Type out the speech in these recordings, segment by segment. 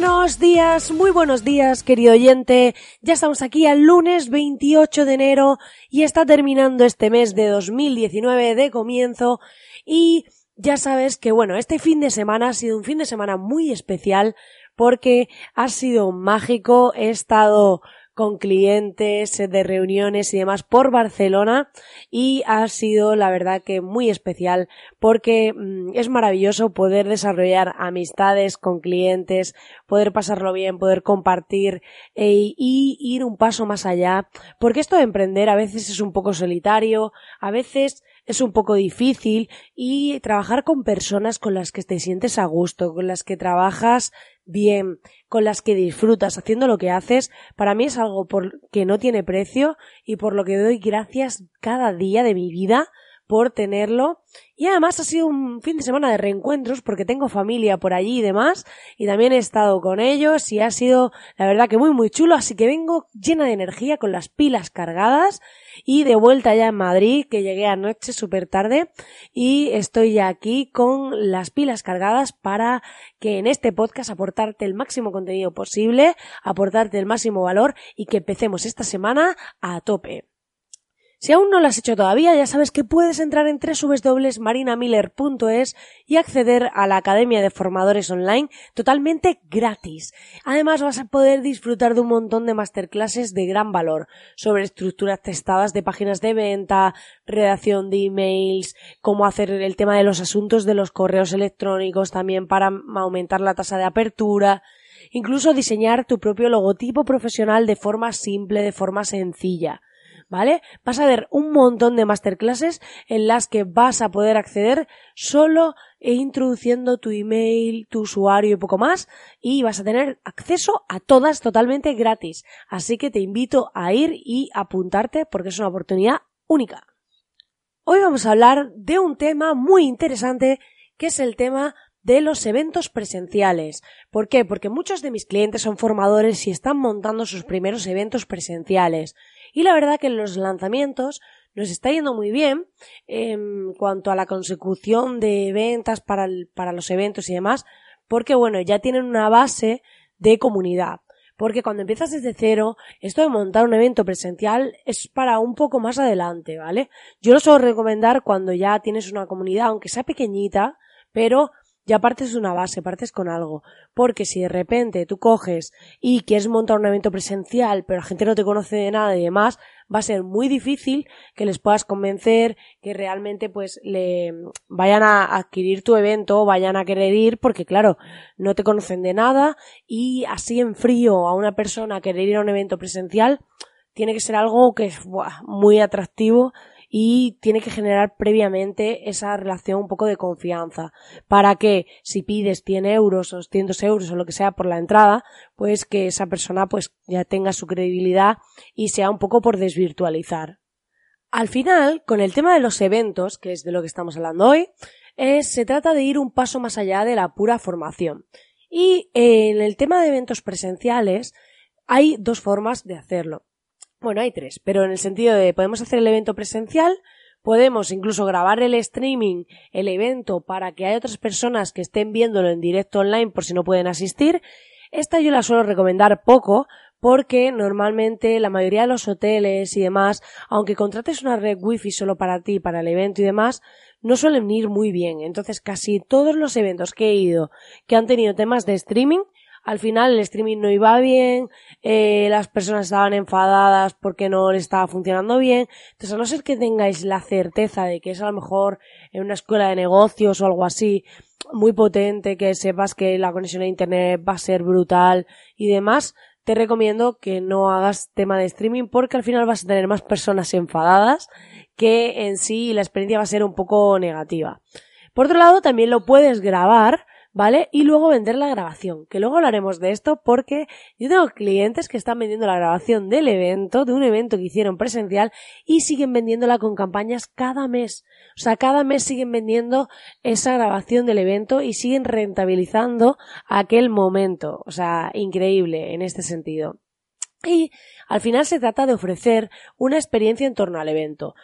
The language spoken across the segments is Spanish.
buenos días, muy buenos días, querido oyente. Ya estamos aquí al lunes 28 de enero y está terminando este mes de 2019 de comienzo y ya sabes que bueno, este fin de semana ha sido un fin de semana muy especial porque ha sido mágico, he estado con clientes de reuniones y demás por Barcelona. Y ha sido la verdad que muy especial porque mm, es maravilloso poder desarrollar amistades con clientes, poder pasarlo bien, poder compartir e, y ir un paso más allá. Porque esto de emprender a veces es un poco solitario, a veces es un poco difícil y trabajar con personas con las que te sientes a gusto, con las que trabajas bien, con las que disfrutas haciendo lo que haces, para mí es algo por que no tiene precio y por lo que doy gracias cada día de mi vida por tenerlo. Y además ha sido un fin de semana de reencuentros porque tengo familia por allí y demás. Y también he estado con ellos y ha sido la verdad que muy muy chulo. Así que vengo llena de energía con las pilas cargadas y de vuelta ya en Madrid que llegué anoche súper tarde y estoy ya aquí con las pilas cargadas para que en este podcast aportarte el máximo contenido posible, aportarte el máximo valor y que empecemos esta semana a tope. Si aún no lo has hecho todavía, ya sabes que puedes entrar en www.marinamiller.es y acceder a la Academia de Formadores Online totalmente gratis. Además vas a poder disfrutar de un montón de masterclasses de gran valor sobre estructuras testadas de páginas de venta, redacción de emails, cómo hacer el tema de los asuntos de los correos electrónicos también para aumentar la tasa de apertura, incluso diseñar tu propio logotipo profesional de forma simple, de forma sencilla. ¿Vale? Vas a ver un montón de masterclasses en las que vas a poder acceder solo e introduciendo tu email, tu usuario y poco más y vas a tener acceso a todas totalmente gratis. Así que te invito a ir y apuntarte porque es una oportunidad única. Hoy vamos a hablar de un tema muy interesante que es el tema de los eventos presenciales. ¿Por qué? Porque muchos de mis clientes son formadores y están montando sus primeros eventos presenciales. Y la verdad que en los lanzamientos nos está yendo muy bien en cuanto a la consecución de ventas para, para los eventos y demás, porque bueno, ya tienen una base de comunidad. Porque cuando empiezas desde cero, esto de montar un evento presencial es para un poco más adelante, ¿vale? Yo lo suelo recomendar cuando ya tienes una comunidad, aunque sea pequeñita, pero ya partes una base, partes con algo. Porque si de repente tú coges y quieres montar un evento presencial, pero la gente no te conoce de nada y demás, va a ser muy difícil que les puedas convencer que realmente pues le vayan a adquirir tu evento, vayan a querer ir, porque claro, no te conocen de nada y así en frío a una persona querer ir a un evento presencial tiene que ser algo que es muy atractivo y tiene que generar previamente esa relación un poco de confianza para que si pides 100 euros o 200 euros o lo que sea por la entrada, pues que esa persona pues ya tenga su credibilidad y sea un poco por desvirtualizar. Al final, con el tema de los eventos, que es de lo que estamos hablando hoy, se trata de ir un paso más allá de la pura formación. Y en el tema de eventos presenciales hay dos formas de hacerlo. Bueno, hay tres, pero en el sentido de podemos hacer el evento presencial, podemos incluso grabar el streaming, el evento, para que haya otras personas que estén viéndolo en directo online por si no pueden asistir. Esta yo la suelo recomendar poco, porque normalmente la mayoría de los hoteles y demás, aunque contrates una red wifi solo para ti, para el evento y demás, no suelen ir muy bien. Entonces casi todos los eventos que he ido que han tenido temas de streaming, al final el streaming no iba bien, eh, las personas estaban enfadadas porque no le estaba funcionando bien. Entonces, a no ser que tengáis la certeza de que es a lo mejor en una escuela de negocios o algo así muy potente, que sepas que la conexión a internet va a ser brutal y demás, te recomiendo que no hagas tema de streaming porque al final vas a tener más personas enfadadas que en sí la experiencia va a ser un poco negativa. Por otro lado, también lo puedes grabar ¿vale? Y luego vender la grabación, que luego hablaremos de esto porque yo tengo clientes que están vendiendo la grabación del evento, de un evento que hicieron presencial y siguen vendiéndola con campañas cada mes. O sea, cada mes siguen vendiendo esa grabación del evento y siguen rentabilizando aquel momento. O sea, increíble en este sentido. Y al final se trata de ofrecer una experiencia en torno al evento.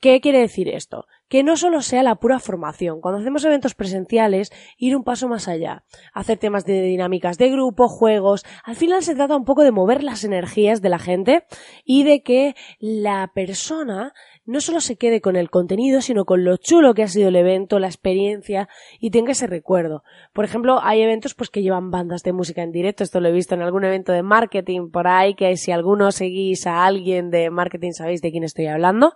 ¿Qué quiere decir esto? Que no solo sea la pura formación. Cuando hacemos eventos presenciales, ir un paso más allá. Hacer temas de dinámicas de grupo, juegos. Al final se trata un poco de mover las energías de la gente y de que la persona no solo se quede con el contenido, sino con lo chulo que ha sido el evento, la experiencia y tenga ese recuerdo. Por ejemplo, hay eventos pues que llevan bandas de música en directo, esto lo he visto en algún evento de marketing por ahí, que si alguno seguís a alguien de marketing sabéis de quién estoy hablando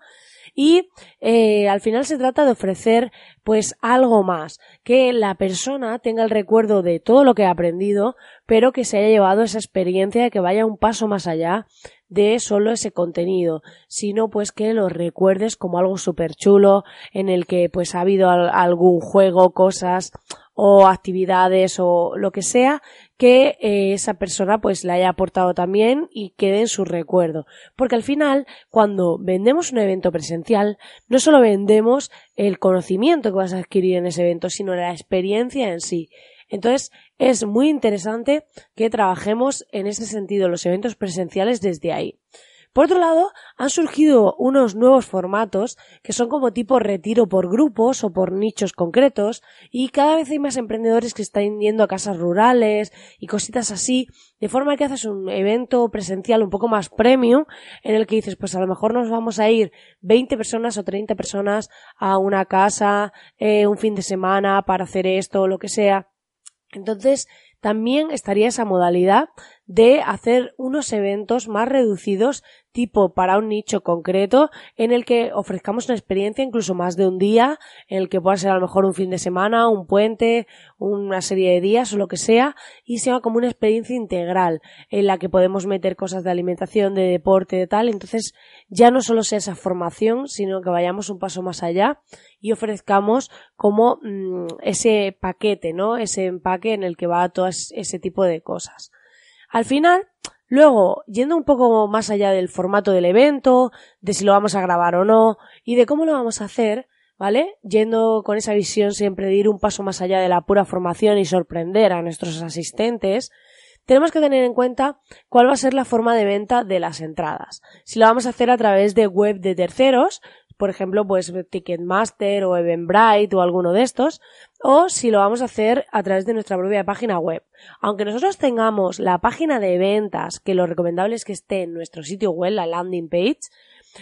y eh, al final se trata de ofrecer pues algo más, que la persona tenga el recuerdo de todo lo que ha aprendido, pero que se haya llevado esa experiencia de que vaya un paso más allá de solo ese contenido, sino pues que lo recuerdes como algo súper chulo en el que pues ha habido algún juego, cosas o actividades o lo que sea que eh, esa persona pues le haya aportado también y quede en su recuerdo. Porque al final, cuando vendemos un evento presencial, no solo vendemos el conocimiento que vas a adquirir en ese evento, sino la experiencia en sí. Entonces, es muy interesante que trabajemos en ese sentido los eventos presenciales desde ahí. Por otro lado, han surgido unos nuevos formatos que son como tipo retiro por grupos o por nichos concretos y cada vez hay más emprendedores que están yendo a casas rurales y cositas así, de forma que haces un evento presencial un poco más premium en el que dices, pues a lo mejor nos vamos a ir 20 personas o 30 personas a una casa eh, un fin de semana para hacer esto o lo que sea. Entonces, también estaría esa modalidad de hacer unos eventos más reducidos tipo para un nicho concreto en el que ofrezcamos una experiencia incluso más de un día, en el que pueda ser a lo mejor un fin de semana, un puente, una serie de días o lo que sea, y sea como una experiencia integral en la que podemos meter cosas de alimentación, de deporte, de tal, entonces ya no solo sea esa formación, sino que vayamos un paso más allá y ofrezcamos como mm, ese paquete, ¿no? Ese empaque en el que va todo ese tipo de cosas. Al final, luego, yendo un poco más allá del formato del evento, de si lo vamos a grabar o no, y de cómo lo vamos a hacer, ¿vale? Yendo con esa visión siempre de ir un paso más allá de la pura formación y sorprender a nuestros asistentes, tenemos que tener en cuenta cuál va a ser la forma de venta de las entradas. Si lo vamos a hacer a través de web de terceros, por ejemplo, pues Ticketmaster o Eventbrite o alguno de estos, o si lo vamos a hacer a través de nuestra propia página web. Aunque nosotros tengamos la página de ventas, que lo recomendable es que esté en nuestro sitio web, la landing page,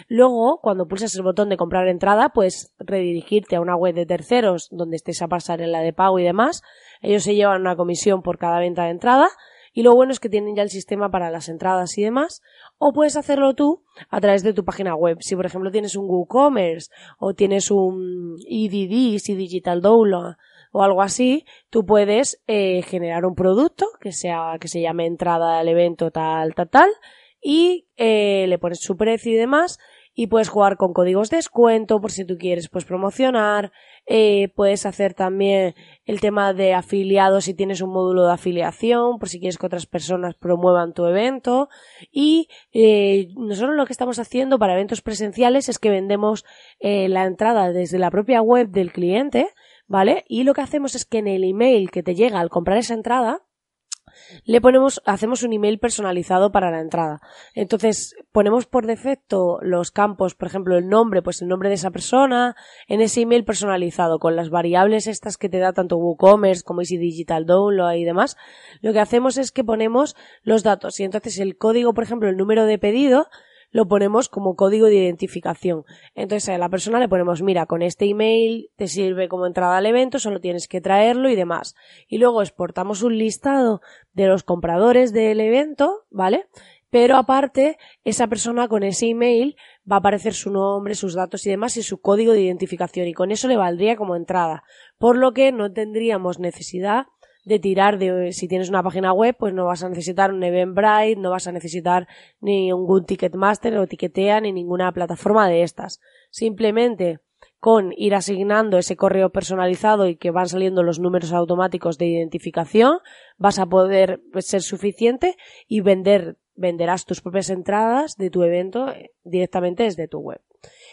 Luego, cuando pulsas el botón de comprar entrada, puedes redirigirte a una web de terceros donde estés a pasar en la de pago y demás. Ellos se llevan una comisión por cada venta de entrada y lo bueno es que tienen ya el sistema para las entradas y demás. O puedes hacerlo tú a través de tu página web. Si por ejemplo tienes un WooCommerce o tienes un EDD, si Digital Download o algo así, tú puedes eh, generar un producto que sea que se llame entrada al evento tal tal tal y eh, le pones su precio y demás y puedes jugar con códigos de descuento por si tú quieres pues promocionar eh, puedes hacer también el tema de afiliados si tienes un módulo de afiliación por si quieres que otras personas promuevan tu evento y eh, nosotros lo que estamos haciendo para eventos presenciales es que vendemos eh, la entrada desde la propia web del cliente ¿vale? Y lo que hacemos es que en el email que te llega al comprar esa entrada le ponemos, hacemos un email personalizado para la entrada. Entonces, ponemos por defecto los campos, por ejemplo, el nombre, pues el nombre de esa persona, en ese email personalizado, con las variables estas que te da tanto WooCommerce como Easy Digital Download y demás. Lo que hacemos es que ponemos los datos y entonces el código, por ejemplo, el número de pedido, lo ponemos como código de identificación. Entonces a la persona le ponemos, mira, con este email te sirve como entrada al evento, solo tienes que traerlo y demás. Y luego exportamos un listado de los compradores del evento, ¿vale? Pero aparte, esa persona con ese email va a aparecer su nombre, sus datos y demás y su código de identificación y con eso le valdría como entrada. Por lo que no tendríamos necesidad de tirar de si tienes una página web, pues no vas a necesitar un Eventbrite, no vas a necesitar ni ningún Ticketmaster o Ticketea ni ninguna plataforma de estas. Simplemente con ir asignando ese correo personalizado y que van saliendo los números automáticos de identificación, vas a poder ser suficiente y vender, venderás tus propias entradas de tu evento eh, directamente desde tu web.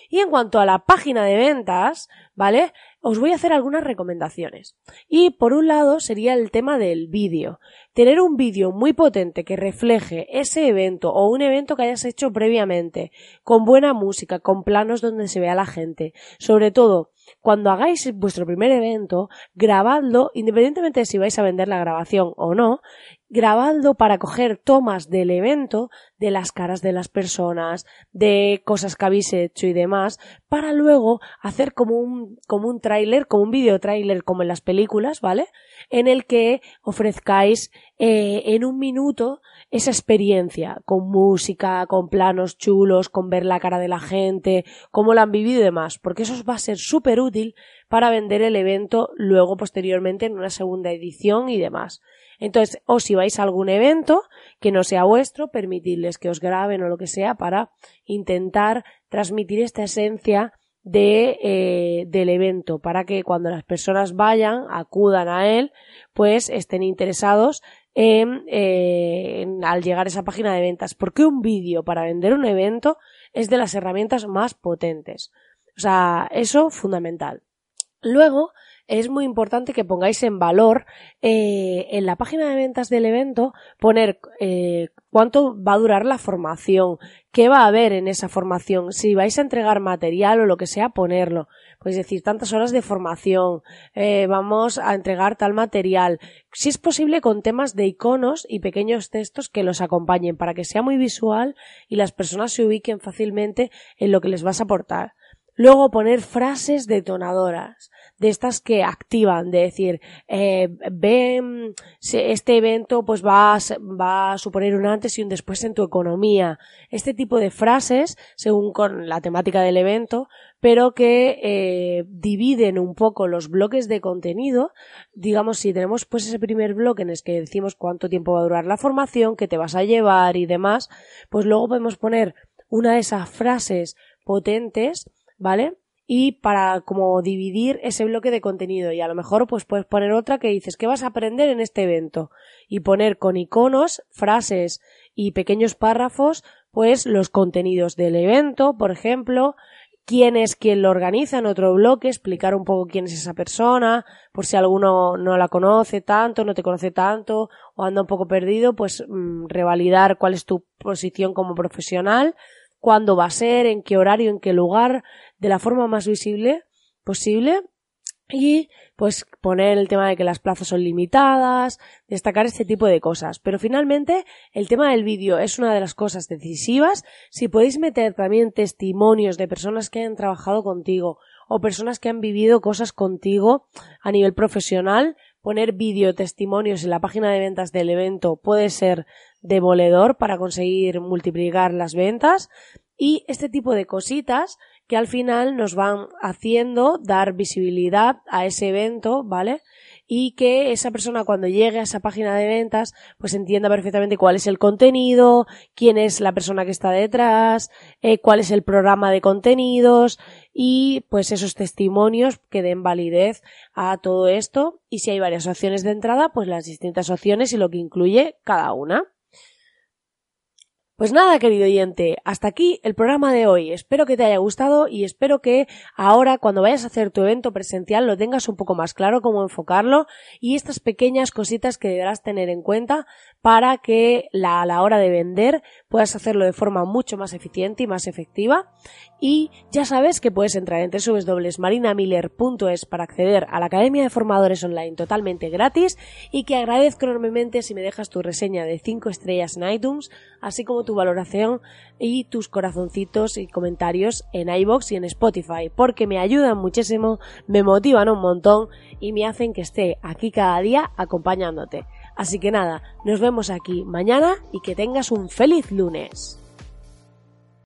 Y en cuanto a la página de ventas, ¿vale? Os voy a hacer algunas recomendaciones. Y por un lado sería el tema del vídeo. Tener un vídeo muy potente que refleje ese evento o un evento que hayas hecho previamente, con buena música, con planos donde se vea la gente. Sobre todo, cuando hagáis vuestro primer evento, grabadlo, independientemente de si vais a vender la grabación o no, grabadlo para coger tomas del evento, de las caras de las personas, de cosas que habéis hecho y demás, para luego hacer como un, como un tráiler, como un video tráiler como en las películas, ¿vale? En el que ofrezcáis eh, en un minuto esa experiencia, con música, con planos chulos, con ver la cara de la gente, cómo lo han vivido y demás, porque eso va a ser súper útil para vender el evento luego posteriormente en una segunda edición y demás. Entonces, o si vais a algún evento que no sea vuestro, permitidles que os graben o lo que sea para intentar transmitir esta esencia de, eh, del evento para que cuando las personas vayan, acudan a él, pues estén interesados en, eh, al llegar a esa página de ventas. Porque un vídeo para vender un evento es de las herramientas más potentes. O sea, eso fundamental. Luego, es muy importante que pongáis en valor eh, en la página de ventas del evento poner eh, cuánto va a durar la formación, qué va a haber en esa formación, si vais a entregar material o lo que sea, ponerlo. Pues decir, tantas horas de formación, eh, vamos a entregar tal material. Si es posible con temas de iconos y pequeños textos que los acompañen para que sea muy visual y las personas se ubiquen fácilmente en lo que les vas a aportar. Luego poner frases detonadoras de estas que activan, de decir, eh, ven, este evento pues va a, va a suponer un antes y un después en tu economía. Este tipo de frases, según con la temática del evento, pero que eh, dividen un poco los bloques de contenido. Digamos, si tenemos pues ese primer bloque en el que decimos cuánto tiempo va a durar la formación, qué te vas a llevar y demás, pues luego podemos poner una de esas frases potentes, ¿vale? Y para como dividir ese bloque de contenido y a lo mejor pues puedes poner otra que dices ¿qué vas a aprender en este evento? y poner con iconos, frases y pequeños párrafos pues los contenidos del evento, por ejemplo, quién es quien lo organiza en otro bloque, explicar un poco quién es esa persona, por si alguno no la conoce tanto, no te conoce tanto o anda un poco perdido, pues mm, revalidar cuál es tu posición como profesional, cuándo va a ser, en qué horario, en qué lugar, de la forma más visible posible y pues poner el tema de que las plazas son limitadas, destacar este tipo de cosas. Pero finalmente el tema del vídeo es una de las cosas decisivas. Si podéis meter también testimonios de personas que han trabajado contigo o personas que han vivido cosas contigo a nivel profesional, poner vídeo testimonios en la página de ventas del evento puede ser demoledor para conseguir multiplicar las ventas y este tipo de cositas que al final nos van haciendo dar visibilidad a ese evento, ¿vale? Y que esa persona cuando llegue a esa página de ventas, pues entienda perfectamente cuál es el contenido, quién es la persona que está detrás, eh, cuál es el programa de contenidos y pues esos testimonios que den validez a todo esto y si hay varias opciones de entrada, pues las distintas opciones y lo que incluye cada una. Pues nada, querido oyente, hasta aquí el programa de hoy. Espero que te haya gustado y espero que ahora, cuando vayas a hacer tu evento presencial, lo tengas un poco más claro cómo enfocarlo y estas pequeñas cositas que deberás tener en cuenta para que a la hora de vender puedas hacerlo de forma mucho más eficiente y más efectiva. Y ya sabes que puedes entrar en www.marinamiller.es para acceder a la Academia de Formadores Online totalmente gratis y que agradezco enormemente si me dejas tu reseña de 5 estrellas en iTunes, así como tu valoración y tus corazoncitos y comentarios en iBox y en Spotify, porque me ayudan muchísimo, me motivan un montón y me hacen que esté aquí cada día acompañándote. Así que nada, nos vemos aquí mañana y que tengas un feliz lunes.